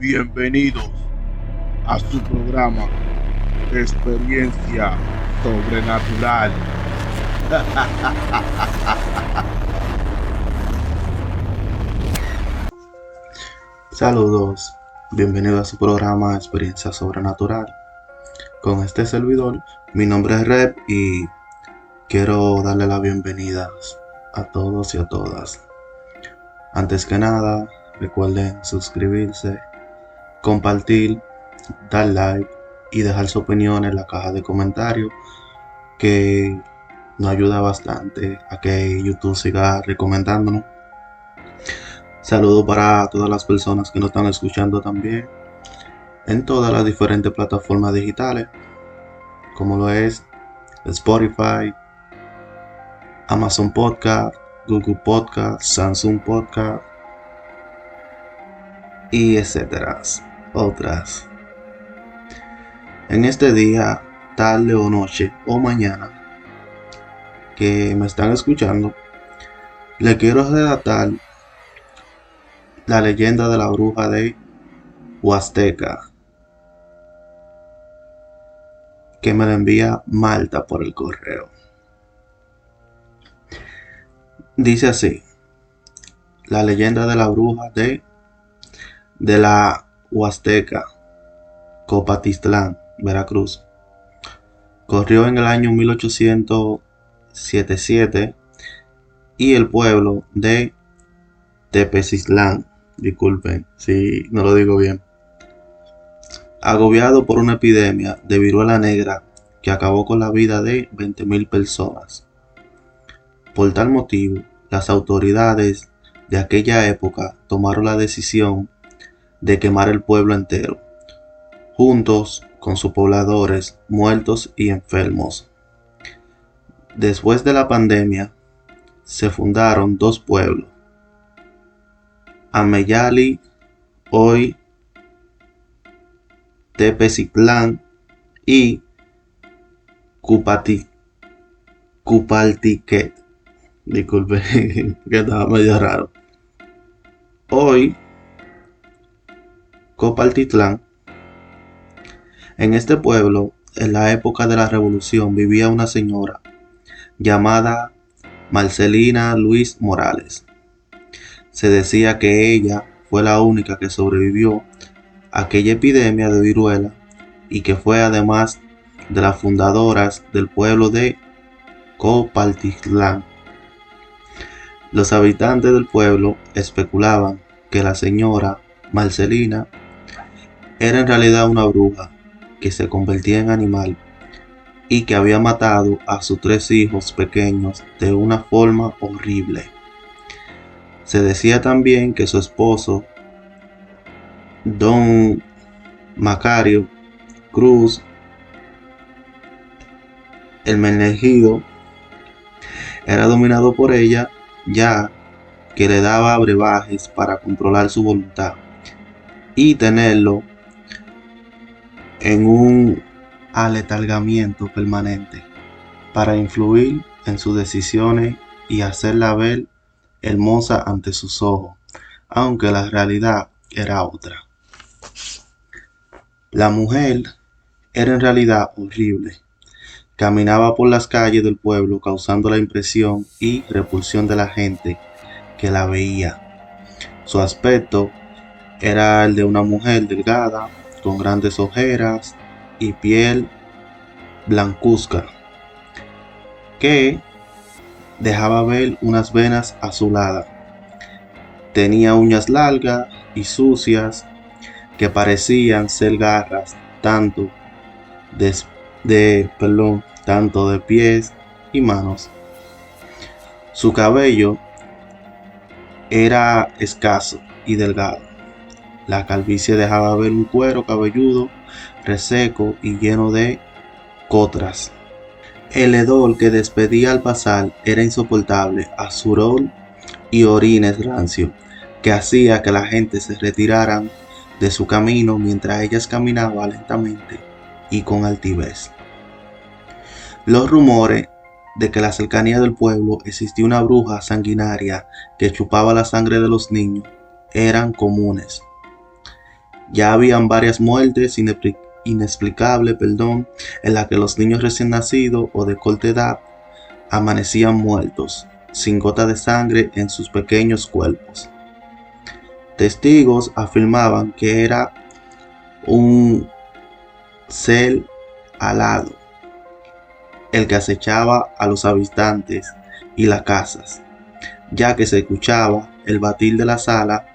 Bienvenidos a su programa Experiencia Sobrenatural. Saludos, bienvenidos a su programa Experiencia Sobrenatural. Con este servidor, mi nombre es Rep y quiero darle la bienvenida a todos y a todas. Antes que nada, recuerden suscribirse, compartir, dar like y dejar su opinión en la caja de comentarios que nos ayuda bastante a que YouTube siga recomendándonos. Saludos para todas las personas que nos están escuchando también en todas las diferentes plataformas digitales, como lo es Spotify, Amazon Podcast, Google Podcast, Samsung Podcast y etcétera, otras. En este día, tarde o noche o mañana que me están escuchando, le quiero redactar la leyenda de la bruja de Huasteca, que me la envía Malta por el correo. Dice así, la leyenda de la bruja de, de la Huasteca, Copatistlán, Veracruz. Corrió en el año 1877 y el pueblo de Tepecitlán, disculpen si no lo digo bien, agobiado por una epidemia de viruela negra que acabó con la vida de 20.000 personas. Por tal motivo, las autoridades de aquella época tomaron la decisión de quemar el pueblo entero, juntos con sus pobladores muertos y enfermos. Después de la pandemia, se fundaron dos pueblos, Ameyali, hoy Tepecitlán y Cupati, Cupaltiquet. Disculpe, que estaba medio raro. Hoy, Copaltitlán. En este pueblo, en la época de la revolución, vivía una señora llamada Marcelina Luis Morales. Se decía que ella fue la única que sobrevivió a aquella epidemia de viruela y que fue además de las fundadoras del pueblo de Copaltitlán. Los habitantes del pueblo especulaban que la señora Marcelina era en realidad una bruja que se convertía en animal y que había matado a sus tres hijos pequeños de una forma horrible. Se decía también que su esposo, don Macario Cruz, el Menegido, era dominado por ella ya que le daba brebajes para controlar su voluntad y tenerlo en un aletargamiento permanente para influir en sus decisiones y hacerla ver hermosa ante sus ojos, aunque la realidad era otra. La mujer era en realidad horrible Caminaba por las calles del pueblo causando la impresión y repulsión de la gente que la veía. Su aspecto era el de una mujer delgada, con grandes ojeras y piel blancuzca, que dejaba ver unas venas azuladas. Tenía uñas largas y sucias que parecían ser garras tanto de, de tanto de pies y manos. Su cabello era escaso y delgado. La calvicie dejaba ver un cuero cabelludo, reseco y lleno de cotras. El hedor que despedía al pasar era insoportable, azurol y orines rancio, que hacía que la gente se retirara de su camino mientras ellas caminaban lentamente y con altivez. Los rumores de que en la cercanía del pueblo existía una bruja sanguinaria que chupaba la sangre de los niños eran comunes. Ya habían varias muertes inexplicables, perdón, en las que los niños recién nacidos o de corta edad amanecían muertos, sin gota de sangre en sus pequeños cuerpos. Testigos afirmaban que era un ser alado el que acechaba a los habitantes y las casas, ya que se escuchaba el batir de la sala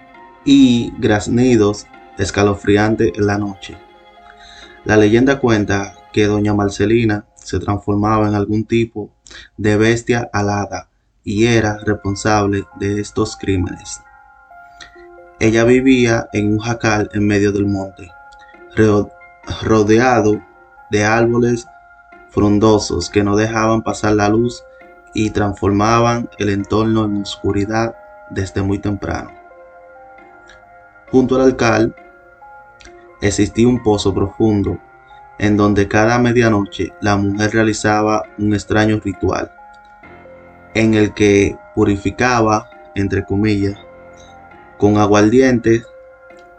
y graznidos escalofriantes en la noche. La leyenda cuenta que doña Marcelina se transformaba en algún tipo de bestia alada y era responsable de estos crímenes. Ella vivía en un jacal en medio del monte, rodeado de árboles frondosos que no dejaban pasar la luz y transformaban el entorno en oscuridad desde muy temprano. Junto al alcal existía un pozo profundo en donde cada medianoche la mujer realizaba un extraño ritual en el que purificaba, entre comillas, con aguardiente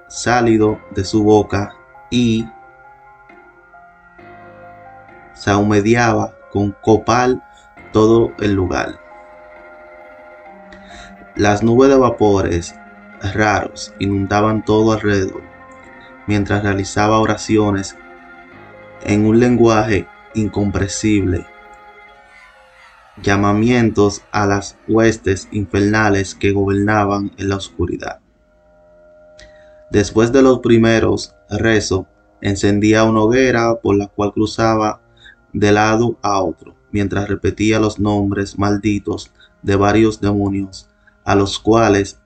sálido de su boca y se ahumediaba con copal todo el lugar. Las nubes de vapores raros inundaban todo alrededor, mientras realizaba oraciones en un lenguaje incomprensible, llamamientos a las huestes infernales que gobernaban en la oscuridad. Después de los primeros rezos, encendía una hoguera por la cual cruzaba de lado a otro, mientras repetía los nombres malditos de varios demonios, a los cuales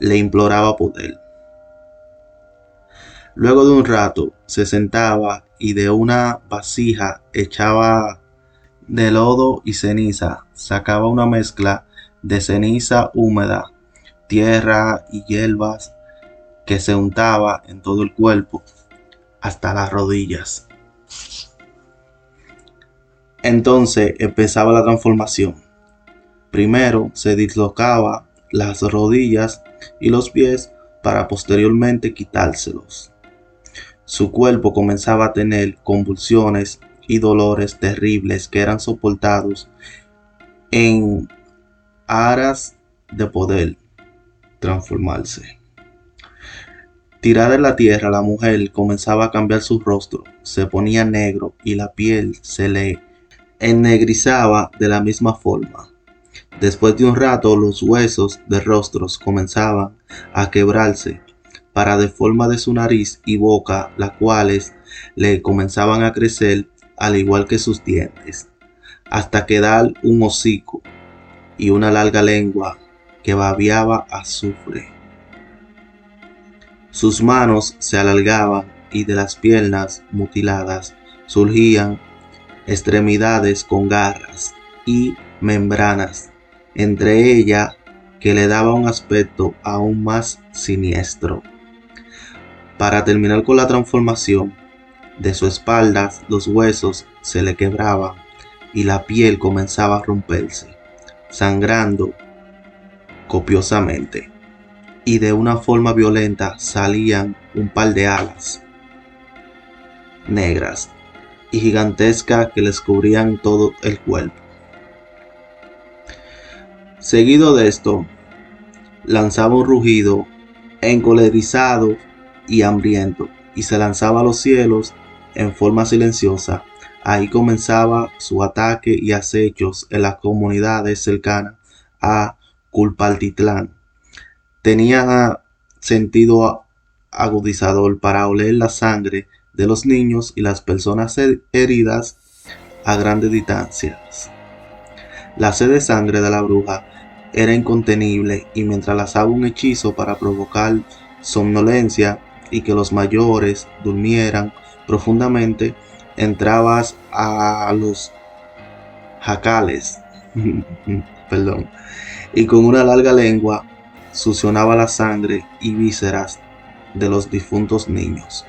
le imploraba poder. Luego de un rato se sentaba y de una vasija echaba de lodo y ceniza, sacaba una mezcla de ceniza húmeda, tierra y hierbas que se untaba en todo el cuerpo hasta las rodillas. Entonces empezaba la transformación. Primero se dislocaba las rodillas y los pies para posteriormente quitárselos. Su cuerpo comenzaba a tener convulsiones y dolores terribles que eran soportados en aras de poder transformarse. Tirada en la tierra, la mujer comenzaba a cambiar su rostro, se ponía negro y la piel se le ennegrizaba de la misma forma. Después de un rato los huesos de rostros comenzaban a quebrarse para de forma de su nariz y boca, las cuales le comenzaban a crecer al igual que sus dientes, hasta quedar un hocico y una larga lengua que babiaba azufre. Sus manos se alargaban y de las piernas mutiladas surgían extremidades con garras y membranas, entre ellas que le daba un aspecto aún más siniestro. Para terminar con la transformación, de su espalda los huesos se le quebraban y la piel comenzaba a romperse, sangrando copiosamente, y de una forma violenta salían un par de alas negras y gigantesca que les cubrían todo el cuerpo. Seguido de esto, lanzaba un rugido encolerizado y hambriento, y se lanzaba a los cielos en forma silenciosa. Ahí comenzaba su ataque y acechos en las comunidades cercanas a Culpaltitlán. Tenía sentido agudizador para oler la sangre de los niños y las personas heridas a grandes distancias. La sed de sangre de la bruja era incontenible y mientras lanzaba un hechizo para provocar somnolencia y que los mayores durmieran profundamente, entrabas a los jacales, perdón, y con una larga lengua succionaba la sangre y vísceras de los difuntos niños.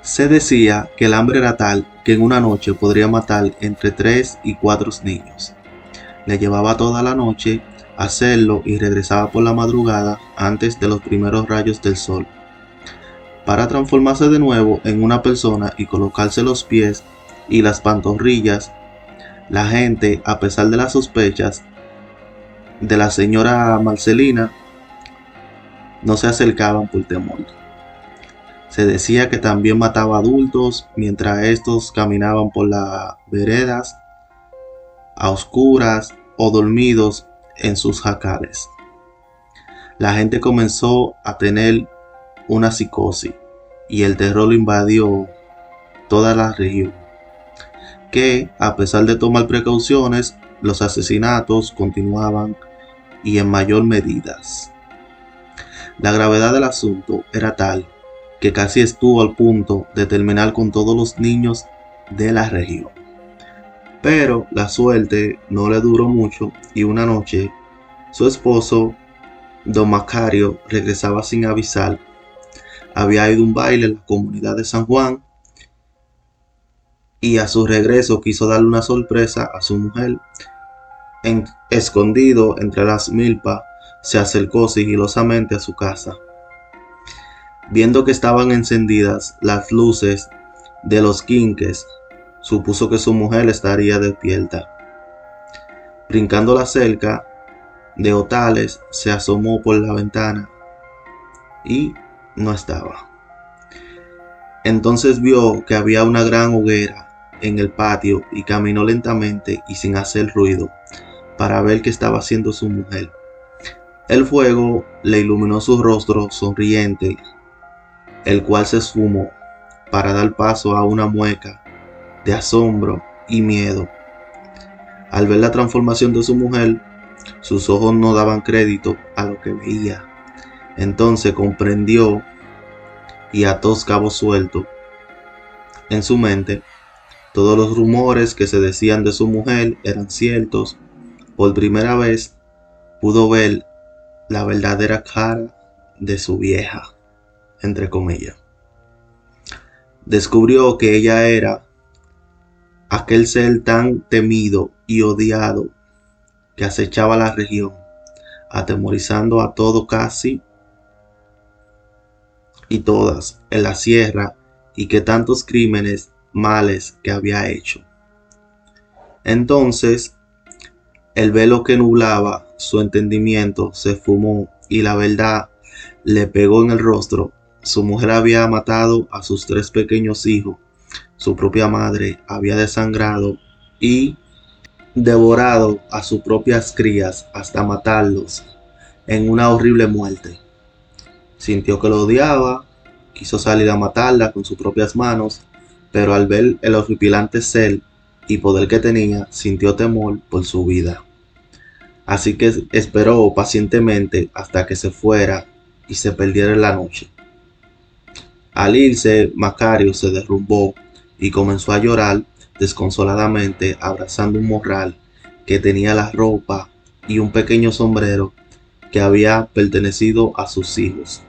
Se decía que el hambre era tal que en una noche podría matar entre tres y cuatro niños. Le llevaba toda la noche hacerlo y regresaba por la madrugada antes de los primeros rayos del sol. Para transformarse de nuevo en una persona y colocarse los pies y las pantorrillas. La gente, a pesar de las sospechas de la señora Marcelina, no se acercaban por temor. Se decía que también mataba adultos mientras estos caminaban por las veredas a oscuras o dormidos en sus jacales. La gente comenzó a tener una psicosis y el terror invadió toda la región, que a pesar de tomar precauciones, los asesinatos continuaban y en mayor medida. La gravedad del asunto era tal que casi estuvo al punto de terminar con todos los niños de la región. Pero la suerte no le duró mucho y una noche su esposo, don Macario, regresaba sin avisar. Había ido a un baile en la comunidad de San Juan y a su regreso quiso darle una sorpresa a su mujer. En, escondido entre las milpas, se acercó sigilosamente a su casa. Viendo que estaban encendidas las luces de los quinques, supuso que su mujer estaría despierta. Brincando la cerca de Otales, se asomó por la ventana y no estaba. Entonces vio que había una gran hoguera en el patio y caminó lentamente y sin hacer ruido para ver qué estaba haciendo su mujer. El fuego le iluminó su rostro sonriente, el cual se esfumó para dar paso a una mueca de asombro y miedo. Al ver la transformación de su mujer, sus ojos no daban crédito a lo que veía. Entonces comprendió y ató cabos sueltos en su mente. Todos los rumores que se decían de su mujer eran ciertos. Por primera vez pudo ver la verdadera cara de su vieja, entre comillas. Descubrió que ella era aquel ser tan temido y odiado que acechaba la región, atemorizando a todo casi y todas en la sierra y que tantos crímenes males que había hecho. Entonces, el velo que nublaba su entendimiento se fumó y la verdad le pegó en el rostro. Su mujer había matado a sus tres pequeños hijos su propia madre había desangrado y devorado a sus propias crías hasta matarlos en una horrible muerte. Sintió que lo odiaba, quiso salir a matarla con sus propias manos, pero al ver el horripilante ser y poder que tenía, sintió temor por su vida. Así que esperó pacientemente hasta que se fuera y se perdiera en la noche. Al irse, Macario se derrumbó y comenzó a llorar desconsoladamente abrazando un morral que tenía la ropa y un pequeño sombrero que había pertenecido a sus hijos.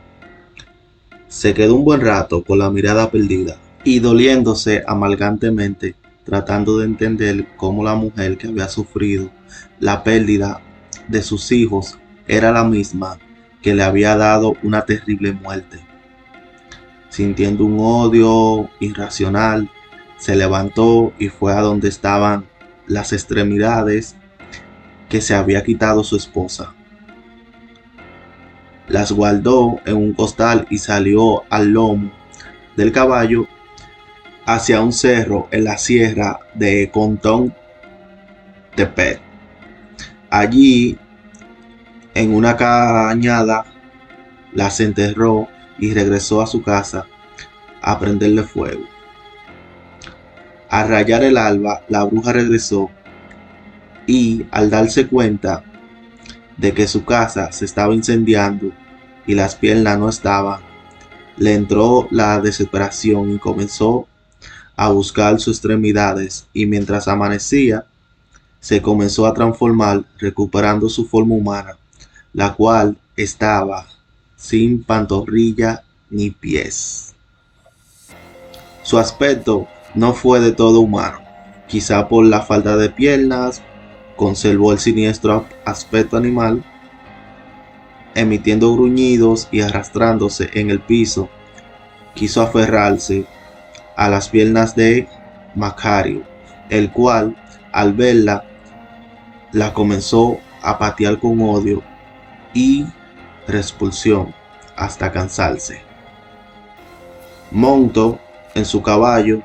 Se quedó un buen rato con la mirada perdida y doliéndose amargantemente, tratando de entender cómo la mujer que había sufrido la pérdida de sus hijos era la misma que le había dado una terrible muerte. Sintiendo un odio irracional se levantó y fue a donde estaban las extremidades que se había quitado su esposa. Las guardó en un costal y salió al lomo del caballo hacia un cerro en la sierra de Contón Tepet. Allí, en una cañada, las enterró y regresó a su casa a prenderle fuego. Al rayar el alba, la bruja regresó y al darse cuenta de que su casa se estaba incendiando y las piernas no estaban, le entró la desesperación y comenzó a buscar sus extremidades y mientras amanecía, se comenzó a transformar recuperando su forma humana, la cual estaba sin pantorrilla ni pies. Su aspecto no fue de todo humano. Quizá por la falta de piernas, conservó el siniestro aspecto animal, emitiendo gruñidos y arrastrándose en el piso quiso aferrarse a las piernas de Macario, el cual, al verla, la comenzó a patear con odio y repulsión hasta cansarse. Montó en su caballo,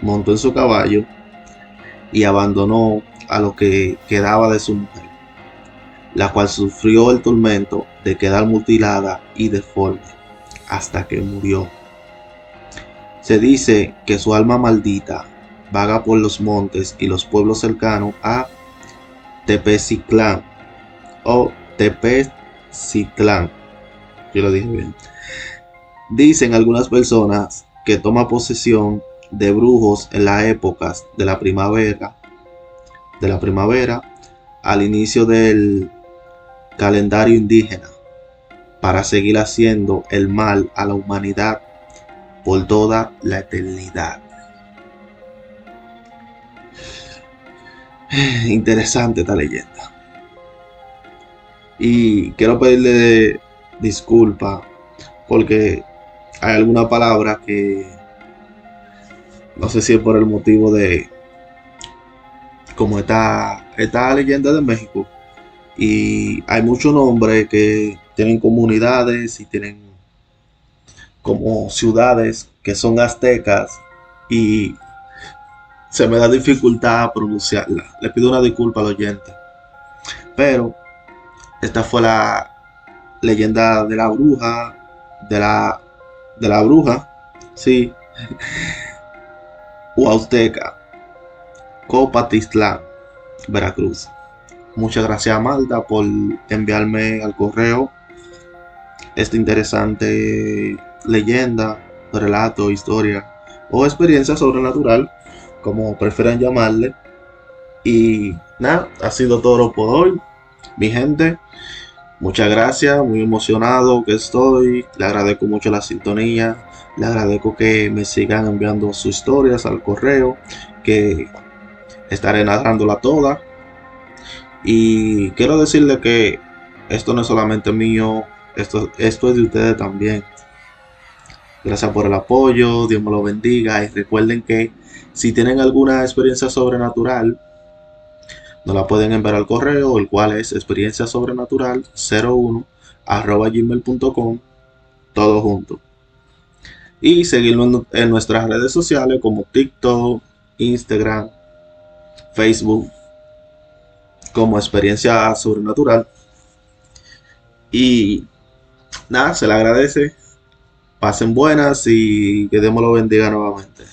montó en su caballo y abandonó a lo que quedaba de su mujer, la cual sufrió el tormento de quedar mutilada y deforme hasta que murió. Se dice que su alma maldita vaga por los montes y los pueblos cercanos a Tepeciclán o Tepecitlán. Yo lo dije bien. Dicen algunas personas que toma posesión de brujos en las épocas de la primavera, de la primavera al inicio del calendario indígena, para seguir haciendo el mal a la humanidad por toda la eternidad. Interesante esta leyenda. Y quiero pedirle disculpa porque hay alguna palabra que no sé si es por el motivo de como esta, esta leyenda de México y hay muchos nombres que tienen comunidades y tienen como ciudades que son aztecas y se me da dificultad pronunciarla. Le pido una disculpa al oyente. Pero esta fue la leyenda de la bruja, de la de la bruja, sí, Huasteca, Copatistlán, Veracruz. Muchas gracias Malta por enviarme al correo esta interesante leyenda, relato, historia o experiencia sobrenatural, como prefieran llamarle. Y nada, ha sido todo por hoy. Mi gente, muchas gracias, muy emocionado que estoy. Le agradezco mucho la sintonía. Le agradezco que me sigan enviando sus historias al correo, que estaré narrándola toda. Y quiero decirle que esto no es solamente mío, esto, esto es de ustedes también. Gracias por el apoyo, Dios me lo bendiga y recuerden que si tienen alguna experiencia sobrenatural, nos la pueden enviar al correo, el cual es experiencia sobrenatural 01 arroba gmail.com, todo junto. Y seguirnos en nuestras redes sociales como TikTok, Instagram, Facebook, como experiencia sobrenatural. Y nada, se le agradece. Pasen buenas y que Dios me lo bendiga nuevamente.